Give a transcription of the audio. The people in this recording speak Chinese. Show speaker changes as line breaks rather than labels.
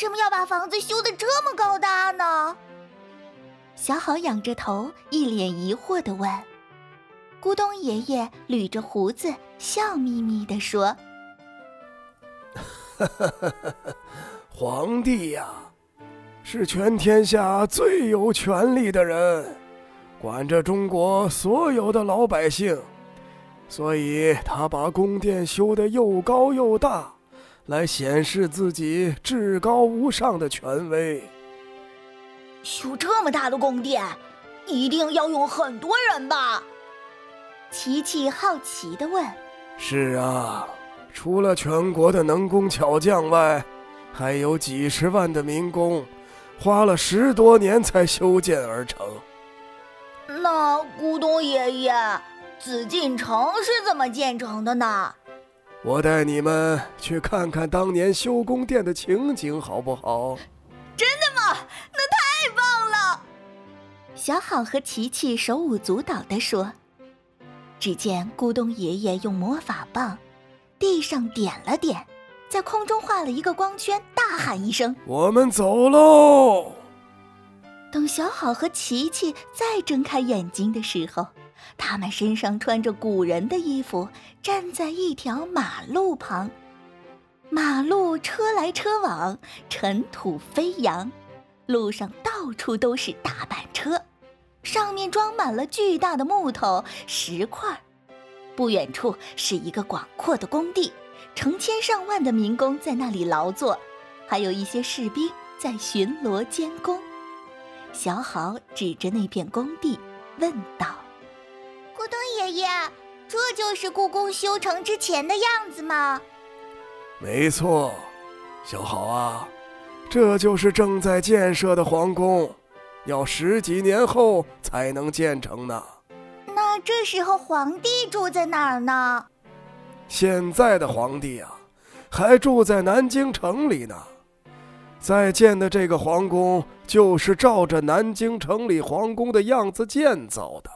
为什么要把房子修的这么高大呢？
小好仰着头，一脸疑惑的问。咕咚爷爷捋着胡子，笑眯眯地说：“
皇帝呀，是全天下最有权力的人，管着中国所有的老百姓，所以他把宫殿修得又高又大，来显示自己至高无上的权威。
修这么大的宫殿，一定要用很多人吧？”
琪琪好奇地问：“
是啊，除了全国的能工巧匠外，还有几十万的民工，花了十多年才修建而成。
那咕咚爷爷，紫禁城是怎么建成的呢？
我带你们去看看当年修宫殿的情景，好不好？
真的吗？那太棒了！”
小好和琪琪手舞足蹈地说。只见咕咚爷爷用魔法棒，地上点了点，在空中画了一个光圈，大喊一声：“
我们走喽！”
等小好和琪琪再睁开眼睛的时候，他们身上穿着古人的衣服，站在一条马路旁。马路车来车往，尘土飞扬，路上到处都是大板车。上面装满了巨大的木头、石块，不远处是一个广阔的工地，成千上万的民工在那里劳作，还有一些士兵在巡逻监工。小好指着那片工地问道：“
咕咚爷爷，这就是故宫修成之前的样子吗？”“
没错，小好啊，这就是正在建设的皇宫。”要十几年后才能建成呢。
那这时候皇帝住在哪儿呢？
现在的皇帝啊，还住在南京城里呢。在建的这个皇宫，就是照着南京城里皇宫的样子建造的。